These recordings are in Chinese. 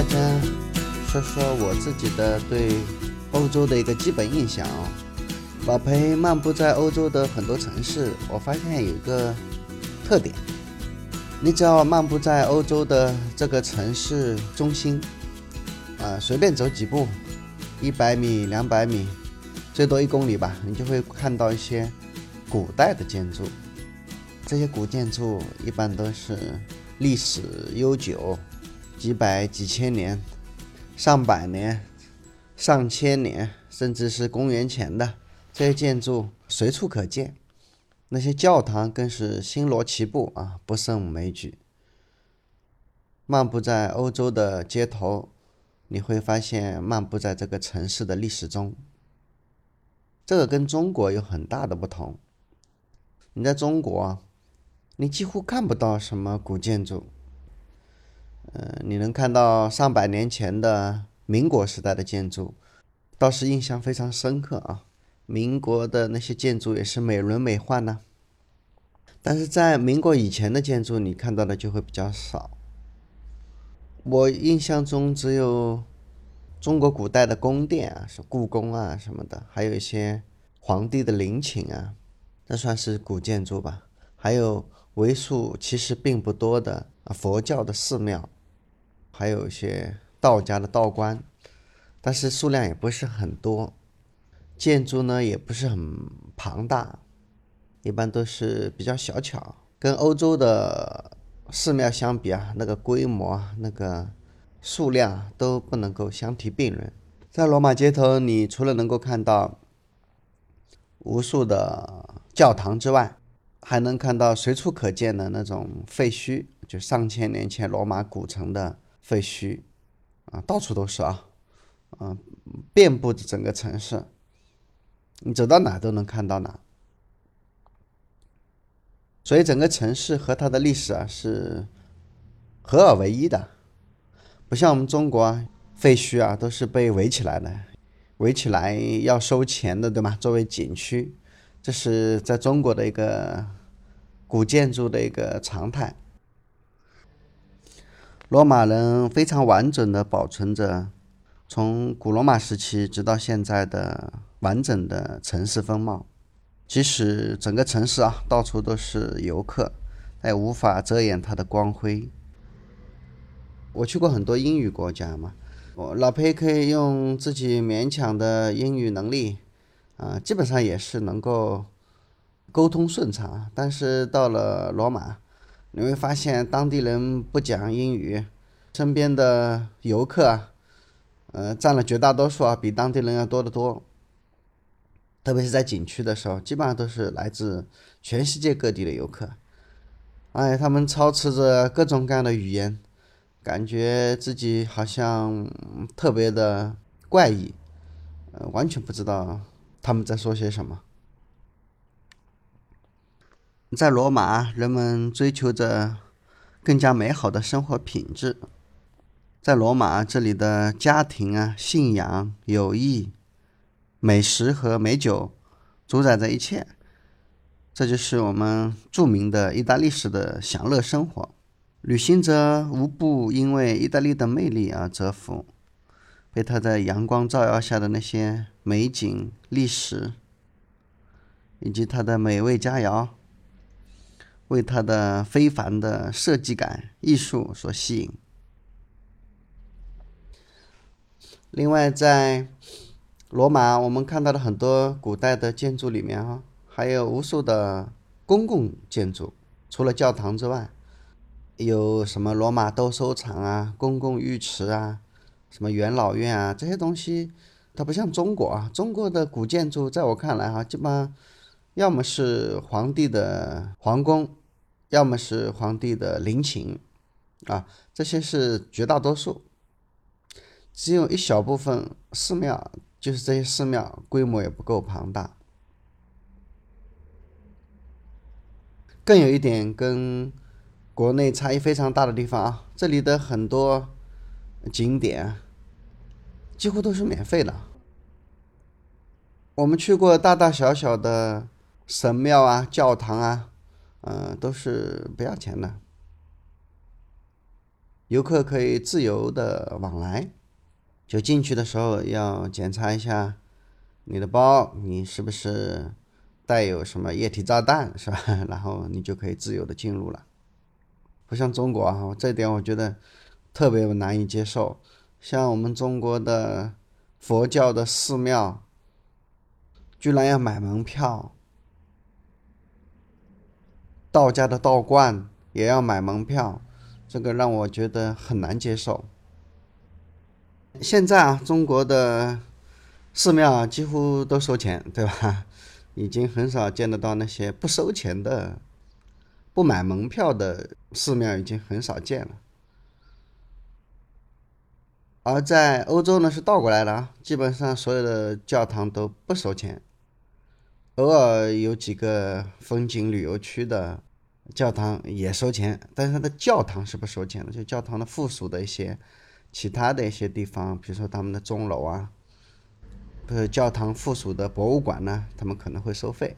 大家说说我自己的对欧洲的一个基本印象哦。老裴漫步在欧洲的很多城市，我发现有一个特点：你只要漫步在欧洲的这个城市中心，啊，随便走几步，一百米、两百米，最多一公里吧，你就会看到一些古代的建筑。这些古建筑一般都是历史悠久，几百、几千年、上百年、上千年，甚至是公元前的这些建筑随处可见。那些教堂更是星罗棋布啊，不胜枚举。漫步在欧洲的街头，你会发现漫步在这个城市的历史中。这个跟中国有很大的不同。你在中国。你几乎看不到什么古建筑，嗯，你能看到上百年前的民国时代的建筑，倒是印象非常深刻啊。民国的那些建筑也是美轮美奂呢。但是在民国以前的建筑，你看到的就会比较少。我印象中只有中国古代的宫殿啊，是故宫啊什么的，还有一些皇帝的陵寝啊，这算是古建筑吧。还有。为数其实并不多的，佛教的寺庙，还有一些道家的道观，但是数量也不是很多，建筑呢也不是很庞大，一般都是比较小巧。跟欧洲的寺庙相比啊，那个规模、那个数量都不能够相提并论。在罗马街头，你除了能够看到无数的教堂之外，还能看到随处可见的那种废墟，就上千年前罗马古城的废墟，啊，到处都是啊，啊，遍布着整个城市，你走到哪都能看到哪。所以整个城市和它的历史啊是合二为一的，不像我们中国啊废墟啊都是被围起来的，围起来要收钱的，对吗？作为景区。这是在中国的一个古建筑的一个常态。罗马人非常完整的保存着从古罗马时期直到现在的完整的城市风貌，即使整个城市啊到处都是游客，也无法遮掩它的光辉。我去过很多英语国家嘛，我老裴可以用自己勉强的英语能力。啊，基本上也是能够沟通顺畅，但是到了罗马，你会发现当地人不讲英语，身边的游客啊，呃，占了绝大多数啊，比当地人要多得多。特别是在景区的时候，基本上都是来自全世界各地的游客，哎，他们操持着各种各样的语言，感觉自己好像特别的怪异，呃，完全不知道。他们在说些什么？在罗马，人们追求着更加美好的生活品质。在罗马，这里的家庭啊、信仰、友谊、美食和美酒主宰着一切。这就是我们著名的意大利式的享乐生活。旅行者无不因为意大利的魅力而折服。被它在阳光照耀下的那些美景、历史，以及它的美味佳肴，为它的非凡的设计感、艺术所吸引。另外，在罗马，我们看到了很多古代的建筑里面，哈，还有无数的公共建筑，除了教堂之外，有什么罗马斗兽场啊、公共浴池啊。什么元老院啊，这些东西，它不像中国啊。中国的古建筑，在我看来哈，基本上要么是皇帝的皇宫，要么是皇帝的陵寝，啊，这些是绝大多数。只有一小部分寺庙，就是这些寺庙规模也不够庞大。更有一点跟国内差异非常大的地方啊，这里的很多。景点几乎都是免费的。我们去过大大小小的神庙啊、教堂啊，嗯，都是不要钱的。游客可以自由的往来，就进去的时候要检查一下你的包，你是不是带有什么液体炸弹，是吧？然后你就可以自由的进入了。不像中国啊，这点我觉得特别难以接受。像我们中国的佛教的寺庙，居然要买门票。道家的道观也要买门票，这个让我觉得很难接受。现在啊，中国的寺庙几乎都收钱，对吧？已经很少见得到那些不收钱的、不买门票的寺庙，已经很少见了。而在欧洲呢，是倒过来的啊，基本上所有的教堂都不收钱。偶尔有几个风景旅游区的教堂也收钱，但是它的教堂是不收钱的。就教堂的附属的一些其他的一些地方，比如说他们的钟楼啊，不是教堂附属的博物馆呢，他们可能会收费。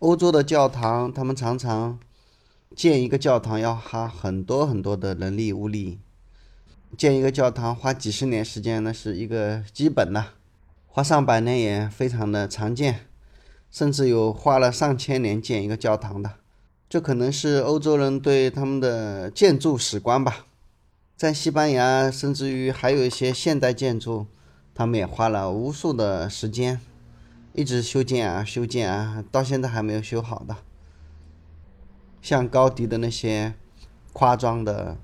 欧洲的教堂，他们常常建一个教堂要花很多很多的人力物力，建一个教堂花几十年时间，那是一个基本的。花上百年也非常的常见，甚至有花了上千年建一个教堂的，这可能是欧洲人对他们的建筑史观吧。在西班牙，甚至于还有一些现代建筑，他们也花了无数的时间，一直修建啊修建啊，到现在还没有修好的。像高迪的那些夸张的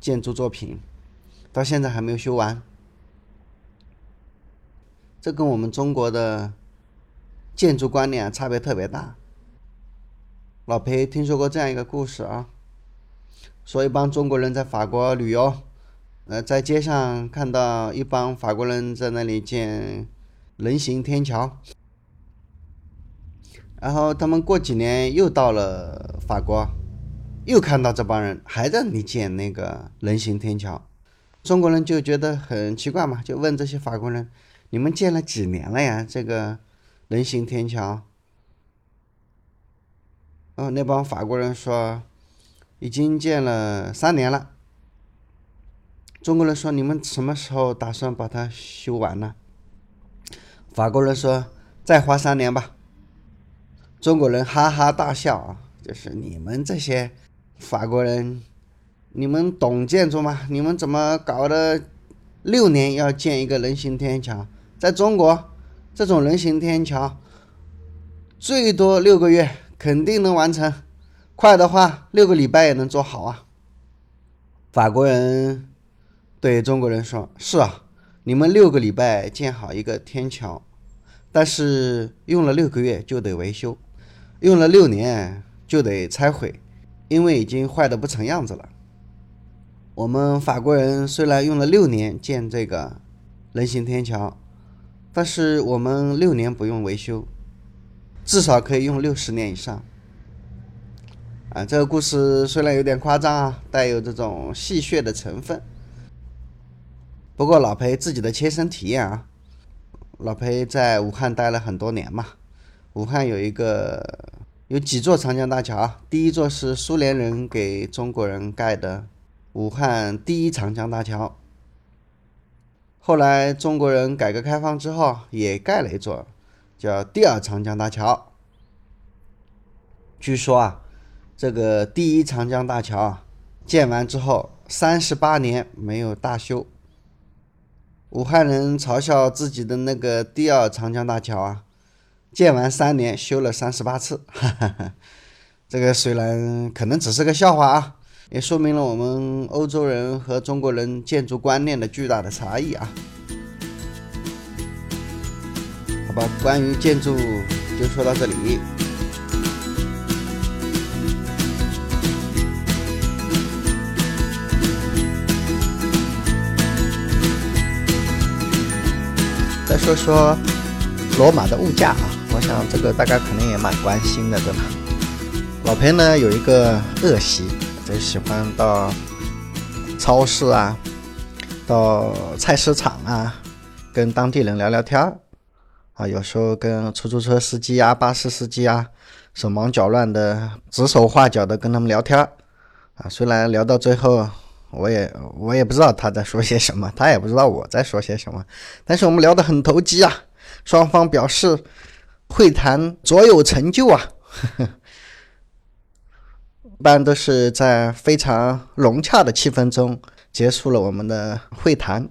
建筑作品，到现在还没有修完。这跟我们中国的建筑观念差别特别大。老裴听说过这样一个故事啊，说一帮中国人在法国旅游，呃，在街上看到一帮法国人在那里建人行天桥，然后他们过几年又到了法国，又看到这帮人还在那里建那个人行天桥，中国人就觉得很奇怪嘛，就问这些法国人。你们建了几年了呀？这个人行天桥。哦，那帮法国人说，已经建了三年了。中国人说，你们什么时候打算把它修完呢？法国人说，再花三年吧。中国人哈哈大笑啊，就是你们这些法国人，你们懂建筑吗？你们怎么搞的？六年要建一个人行天桥？在中国，这种人行天桥最多六个月肯定能完成，快的话六个礼拜也能做好啊。法国人对中国人说：“是啊，你们六个礼拜建好一个天桥，但是用了六个月就得维修，用了六年就得拆毁，因为已经坏的不成样子了。我们法国人虽然用了六年建这个人行天桥。”但是我们六年不用维修，至少可以用六十年以上。啊，这个故事虽然有点夸张啊，带有这种戏谑的成分。不过老裴自己的切身体验啊，老裴在武汉待了很多年嘛。武汉有一个有几座长江大桥，第一座是苏联人给中国人盖的武汉第一长江大桥。后来中国人改革开放之后，也盖了一座，叫第二长江大桥。据说啊，这个第一长江大桥啊，建完之后三十八年没有大修。武汉人嘲笑自己的那个第二长江大桥啊，建完三年修了三十八次。哈哈哈，这个虽然可能只是个笑话啊。也说明了我们欧洲人和中国人建筑观念的巨大的差异啊！好吧，关于建筑就说到这里。再说说罗马的物价啊，我想这个大家肯定也蛮关心的，对吧？老裴呢有一个恶习。就喜欢到超市啊，到菜市场啊，跟当地人聊聊天儿啊。有时候跟出租车司机啊、巴士司机啊手忙脚乱的指手画脚的跟他们聊天儿啊。虽然聊到最后，我也我也不知道他在说些什么，他也不知道我在说些什么，但是我们聊得很投机啊，双方表示会谈卓有成就啊。呵呵一般都是在非常融洽的气氛中结束了我们的会谈。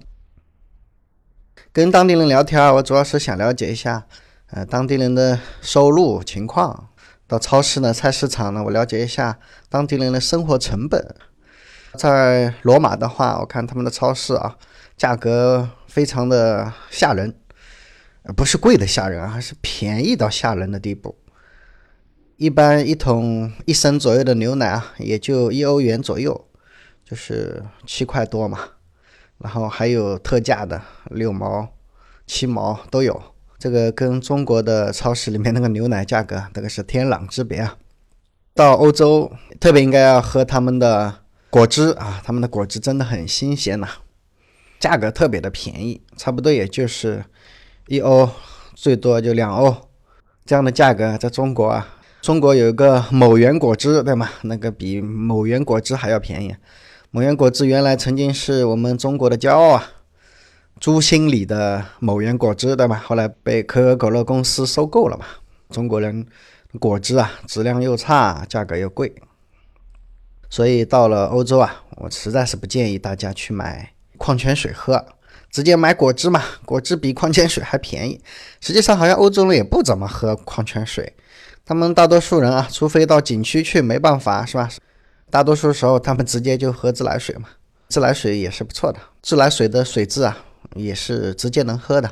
跟当地人聊天，我主要是想了解一下，呃，当地人的收入情况。到超市呢、菜市场呢，我了解一下当地人的生活成本。在罗马的话，我看他们的超市啊，价格非常的吓人，不是贵的吓人啊，是便宜到吓人的地步。一般一桶一升左右的牛奶啊，也就一欧元左右，就是七块多嘛。然后还有特价的六毛、七毛都有。这个跟中国的超市里面那个牛奶价格，那个是天壤之别啊。到欧洲特别应该要喝他们的果汁啊，他们的果汁真的很新鲜呐，价格特别的便宜，差不多也就是一欧，最多就两欧这样的价格，在中国啊。中国有一个某源果汁，对吗？那个比某源果汁还要便宜。某源果汁原来曾经是我们中国的骄傲啊，朱心里的某源果汁，对吧？后来被可口可乐公司收购了嘛。中国人果汁啊，质量又差，价格又贵，所以到了欧洲啊，我实在是不建议大家去买矿泉水喝，直接买果汁嘛。果汁比矿泉水还便宜。实际上，好像欧洲人也不怎么喝矿泉水。他们大多数人啊，除非到景区去，没办法，是吧？大多数时候他们直接就喝自来水嘛，自来水也是不错的。自来水的水质啊，也是直接能喝的。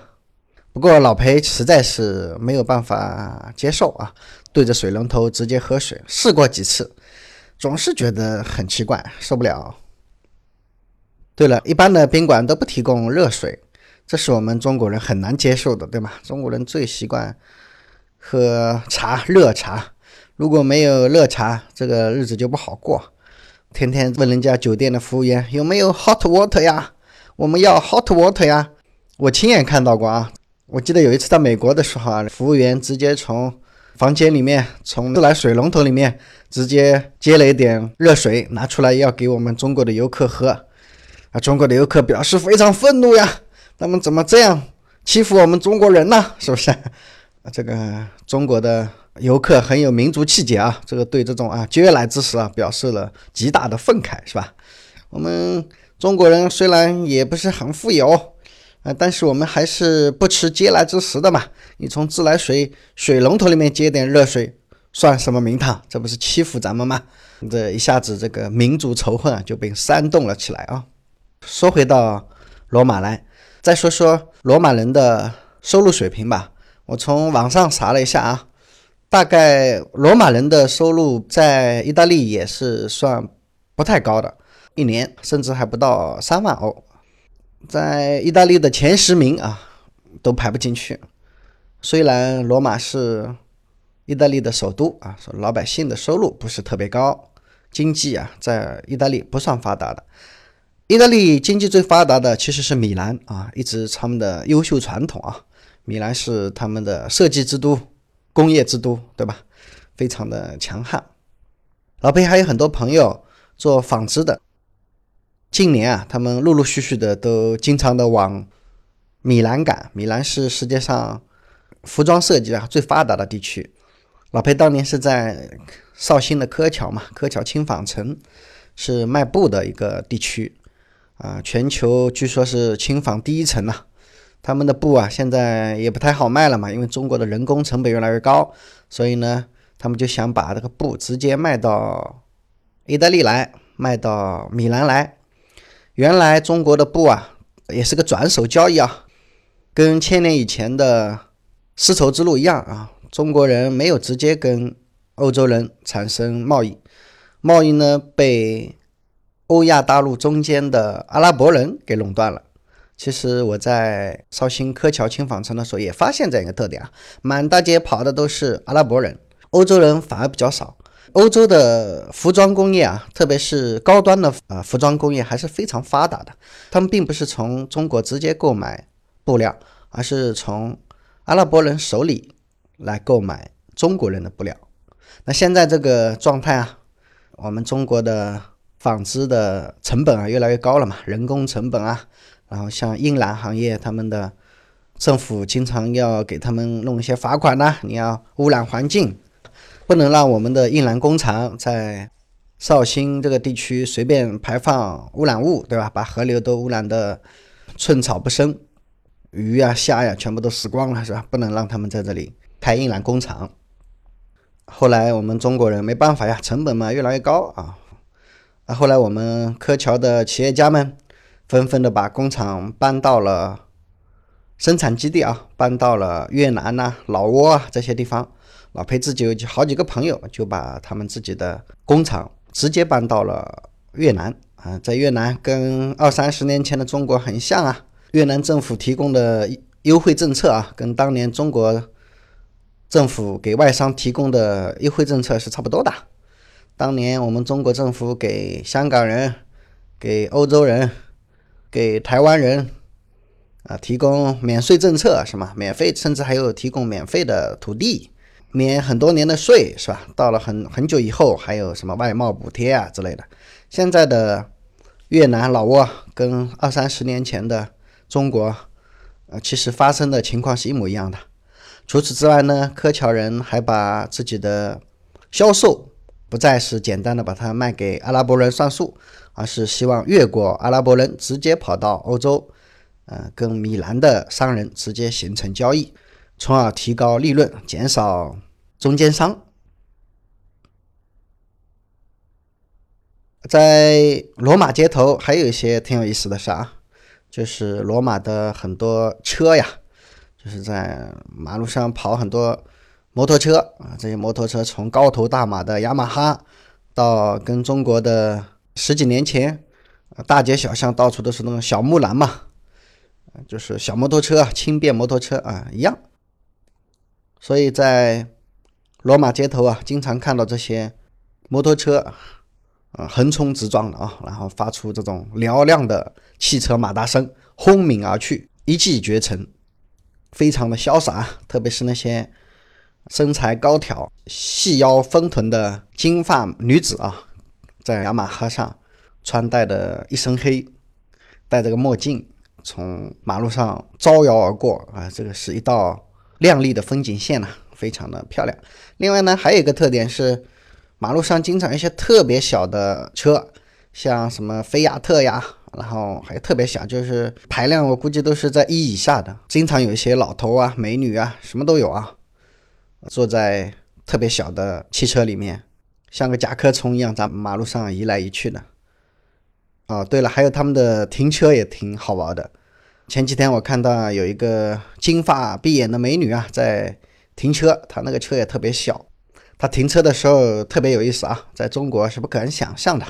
不过老裴实在是没有办法接受啊，对着水龙头直接喝水，试过几次，总是觉得很奇怪，受不了。对了，一般的宾馆都不提供热水，这是我们中国人很难接受的，对吗？中国人最习惯。喝茶，热茶。如果没有热茶，这个日子就不好过。天天问人家酒店的服务员有没有 hot water 呀？我们要 hot water 呀。我亲眼看到过啊。我记得有一次在美国的时候啊，服务员直接从房间里面，从自来水龙头里面直接接了一点热水拿出来要给我们中国的游客喝。啊，中国的游客表示非常愤怒呀。他们怎么这样欺负我们中国人呢？是不是？这个中国的游客很有民族气节啊，这个对这种啊嗟来之食啊表示了极大的愤慨，是吧？我们中国人虽然也不是很富有啊，但是我们还是不吃嗟来之食的嘛。你从自来水水龙头里面接点热水，算什么名堂？这不是欺负咱们吗？这一下子这个民族仇恨啊就被煽动了起来啊。说回到罗马来，再说说罗马人的收入水平吧。我从网上查了一下啊，大概罗马人的收入在意大利也是算不太高的，一年甚至还不到三万欧，在意大利的前十名啊都排不进去。虽然罗马是意大利的首都啊，说老百姓的收入不是特别高，经济啊在意大利不算发达的。意大利经济最发达的其实是米兰啊，一直他们的优秀传统啊。米兰是他们的设计之都、工业之都，对吧？非常的强悍。老裴还有很多朋友做纺织的，近年啊，他们陆陆续续的都经常的往米兰赶。米兰是世界上服装设计啊最发达的地区。老裴当年是在绍兴的柯桥嘛，柯桥轻纺城是卖布的一个地区啊，全球据说是轻纺第一城呐。他们的布啊，现在也不太好卖了嘛，因为中国的人工成本越来越高，所以呢，他们就想把这个布直接卖到意大利来，卖到米兰来。原来中国的布啊，也是个转手交易啊，跟千年以前的丝绸之路一样啊，中国人没有直接跟欧洲人产生贸易，贸易呢被欧亚大陆中间的阿拉伯人给垄断了。其实我在绍兴柯桥轻纺城的时候也发现这样一个特点啊，满大街跑的都是阿拉伯人，欧洲人反而比较少。欧洲的服装工业啊，特别是高端的啊服装工业还是非常发达的。他们并不是从中国直接购买布料，而是从阿拉伯人手里来购买中国人的布料。那现在这个状态啊，我们中国的纺织的成本啊越来越高了嘛，人工成本啊，然后像印染行业，他们的政府经常要给他们弄一些罚款呐，你要污染环境，不能让我们的印染工厂在绍兴这个地区随便排放污染物，对吧？把河流都污染的寸草不生，鱼呀、虾呀全部都死光了，是吧？不能让他们在这里开印染工厂。后来我们中国人没办法呀，成本嘛越来越高啊。啊，后来我们柯桥的企业家们纷纷的把工厂搬到了生产基地啊，搬到了越南呐、老挝啊这些地方。老裴自己有好几个朋友就把他们自己的工厂直接搬到了越南啊，在越南跟二三十年前的中国很像啊。越南政府提供的优惠政策啊，跟当年中国。政府给外商提供的优惠政策是差不多的。当年我们中国政府给香港人、给欧洲人、给台湾人啊提供免税政策是吗？免费，甚至还有提供免费的土地，免很多年的税是吧？到了很很久以后，还有什么外贸补贴啊之类的。现在的越南、老挝跟二三十年前的中国，呃，其实发生的情况是一模一样的。除此之外呢，柯桥人还把自己的销售不再是简单的把它卖给阿拉伯人算数，而是希望越过阿拉伯人直接跑到欧洲，呃，跟米兰的商人直接形成交易，从而提高利润，减少中间商。在罗马街头还有一些挺有意思的事啊，就是罗马的很多车呀。就是在马路上跑很多摩托车啊，这些摩托车从高头大马的雅马哈，到跟中国的十几年前大街小巷到处都是那种小木兰嘛，就是小摩托车、轻便摩托车啊一样。所以在罗马街头啊，经常看到这些摩托车啊横冲直撞的啊，然后发出这种嘹亮的汽车马达声，轰鸣而去，一骑绝尘。非常的潇洒，特别是那些身材高挑、细腰丰臀的金发女子啊，在雅马哈上穿戴的一身黑，戴着个墨镜，从马路上招摇而过啊，这个是一道亮丽的风景线呐，非常的漂亮。另外呢，还有一个特点是，马路上经常一些特别小的车，像什么菲亚特呀。然后还特别小，就是排量我估计都是在一以下的。经常有一些老头啊、美女啊，什么都有啊，坐在特别小的汽车里面，像个甲壳虫一样在马路上移来移去的。哦，对了，还有他们的停车也挺好玩的。前几天我看到有一个金发碧眼的美女啊，在停车，她那个车也特别小，她停车的时候特别有意思啊，在中国是不可能想象的。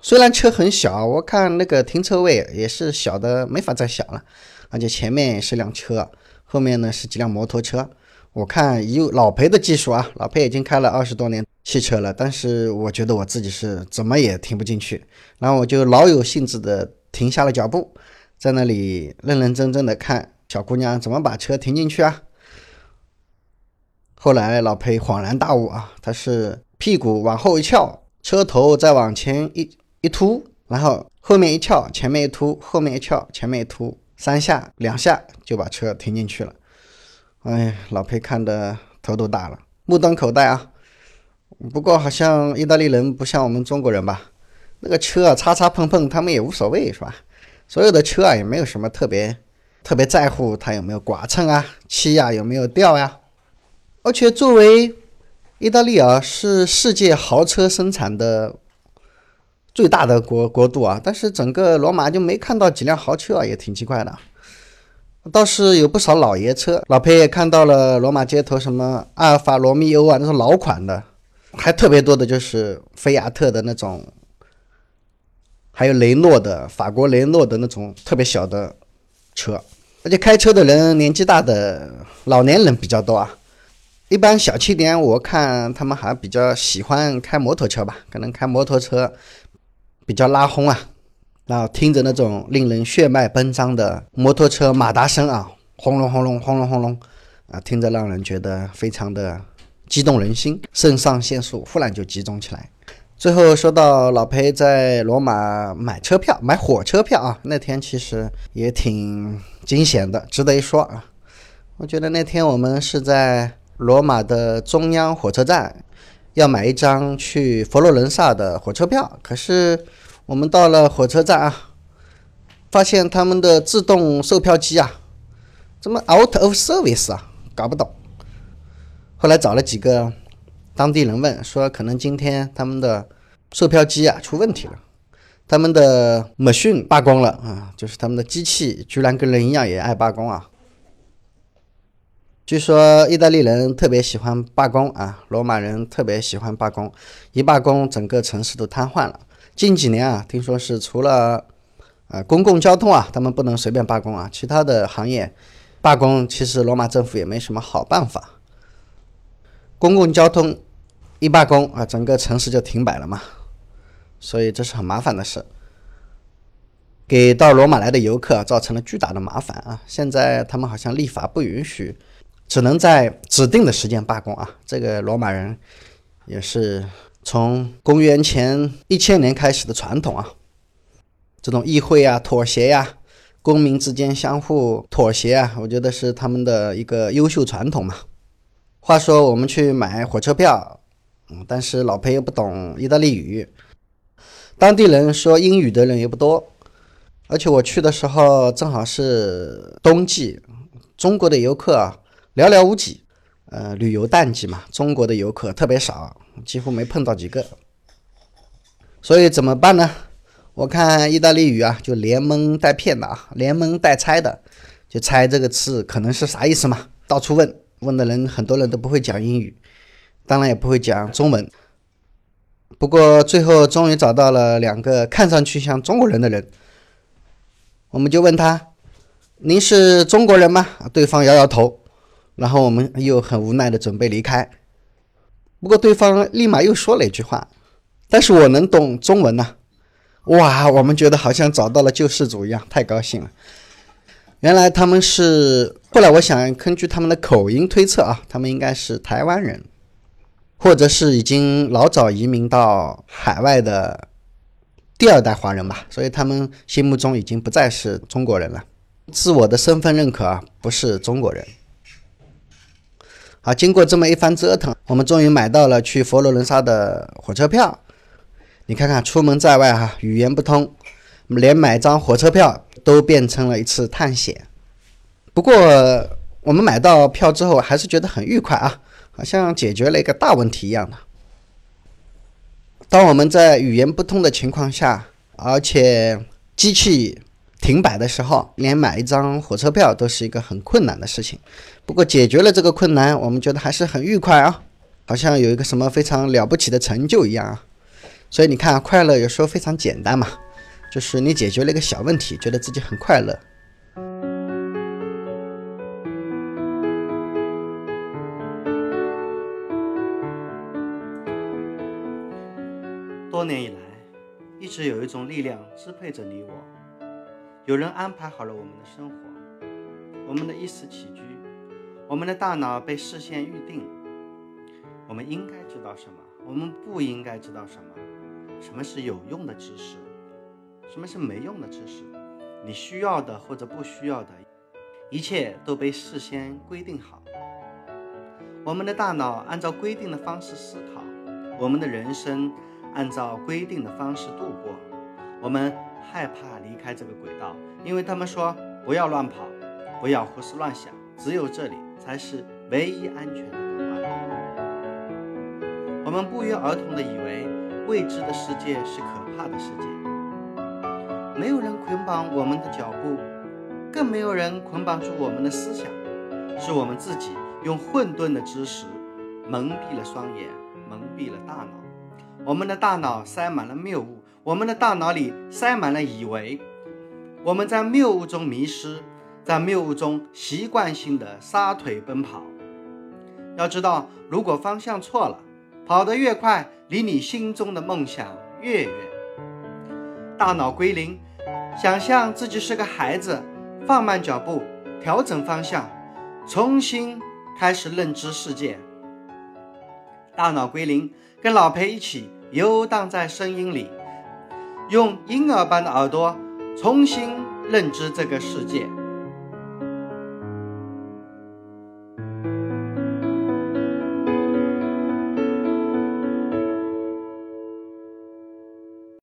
虽然车很小，我看那个停车位也是小的没法再小了，而且前面也是辆车，后面呢是几辆摩托车。我看以老裴的技术啊，老裴已经开了二十多年汽车了，但是我觉得我自己是怎么也停不进去。然后我就老有兴致的停下了脚步，在那里认认真真的看小姑娘怎么把车停进去啊。后来老裴恍然大悟啊，他是屁股往后一翘，车头再往前一。一突，然后后面一翘，前面一突，后面一翘，前面一突，三下两下就把车停进去了。哎，老裴看的头都大了，目瞪口呆啊。不过好像意大利人不像我们中国人吧？那个车啊，擦擦碰碰，他们也无所谓，是吧？所有的车啊，也没有什么特别特别在乎它有没有剐蹭啊，漆呀有没有掉呀。而且作为意大利啊，是世界豪车生产的。最大的国国度啊，但是整个罗马就没看到几辆豪车啊，也挺奇怪的。倒是有不少老爷车，老裴也看到了罗马街头什么阿尔法罗密欧啊，那种老款的，还特别多的就是菲亚特的那种，还有雷诺的法国雷诺的那种特别小的车。而且开车的人年纪大的老年人比较多啊，一般小气点，我看他们还比较喜欢开摩托车吧，可能开摩托车。比较拉轰啊，然后听着那种令人血脉奔张的摩托车马达声啊，轰隆轰隆轰隆轰隆啊，听着让人觉得非常的激动人心，肾上腺素忽然就集中起来。最后说到老裴在罗马买车票，买火车票啊，那天其实也挺惊险的，值得一说啊。我觉得那天我们是在罗马的中央火车站，要买一张去佛罗伦萨的火车票，可是我们到了火车站啊，发现他们的自动售票机啊，怎么 out of service 啊，搞不懂。后来找了几个。当地人问说：“可能今天他们的售票机啊出问题了，他们的 machine 罢工了啊，就是他们的机器居然跟人一样也爱罢工啊。据说意大利人特别喜欢罢工啊，罗马人特别喜欢罢工，一罢工整个城市都瘫痪了。近几年啊，听说是除了呃公共交通啊，他们不能随便罢工啊，其他的行业罢工，其实罗马政府也没什么好办法。公共交通。”一罢工啊，整个城市就停摆了嘛，所以这是很麻烦的事，给到罗马来的游客造成了巨大的麻烦啊。现在他们好像立法不允许，只能在指定的时间罢工啊。这个罗马人也是从公元前一千年开始的传统啊，这种议会啊、妥协呀、公民之间相互妥协啊，我觉得是他们的一个优秀传统嘛。话说我们去买火车票。但是老裴又不懂意大利语，当地人说英语的人也不多，而且我去的时候正好是冬季，中国的游客啊寥寥无几，呃，旅游淡季嘛，中国的游客特别少，几乎没碰到几个。所以怎么办呢？我看意大利语啊，就连蒙带骗的啊，连蒙带猜的，就猜这个字可能是啥意思嘛，到处问，问的人很多人都不会讲英语。当然也不会讲中文，不过最后终于找到了两个看上去像中国人的人，我们就问他：“您是中国人吗？”对方摇摇头，然后我们又很无奈的准备离开。不过对方立马又说了一句话：“但是我能懂中文呐！”哇，我们觉得好像找到了救世主一样，太高兴了。原来他们是……后来我想根据他们的口音推测啊，他们应该是台湾人。或者是已经老早移民到海外的第二代华人吧，所以他们心目中已经不再是中国人了，自我的身份认可啊，不是中国人。好，经过这么一番折腾，我们终于买到了去佛罗伦萨的火车票。你看看，出门在外哈，语言不通，连买张火车票都变成了一次探险。不过我们买到票之后，还是觉得很愉快啊。好像解决了一个大问题一样的。当我们在语言不通的情况下，而且机器停摆的时候，连买一张火车票都是一个很困难的事情。不过解决了这个困难，我们觉得还是很愉快啊，好像有一个什么非常了不起的成就一样啊。所以你看，快乐有时候非常简单嘛，就是你解决了一个小问题，觉得自己很快乐。多年以来，一直有一种力量支配着你我。有人安排好了我们的生活，我们的衣食起居，我们的大脑被事先预定。我们应该知道什么？我们不应该知道什么？什么是有用的知识？什么是没用的知识？你需要的或者不需要的，一切都被事先规定好。我们的大脑按照规定的方式思考，我们的人生。按照规定的方式度过，我们害怕离开这个轨道，因为他们说不要乱跑，不要胡思乱想，只有这里才是唯一安全的港湾。我们不约而同地以为未知的世界是可怕的世界，没有人捆绑我们的脚步，更没有人捆绑住我们的思想，是我们自己用混沌的知识蒙蔽了双眼，蒙蔽了大脑。我们的大脑塞满了谬误，我们的大脑里塞满了以为，我们在谬误中迷失，在谬误中习惯性的撒腿奔跑。要知道，如果方向错了，跑得越快，离你心中的梦想越远。大脑归零，想象自己是个孩子，放慢脚步，调整方向，重新开始认知世界。大脑归零，跟老裴一起游荡在声音里，用婴儿般的耳朵重新认知这个世界。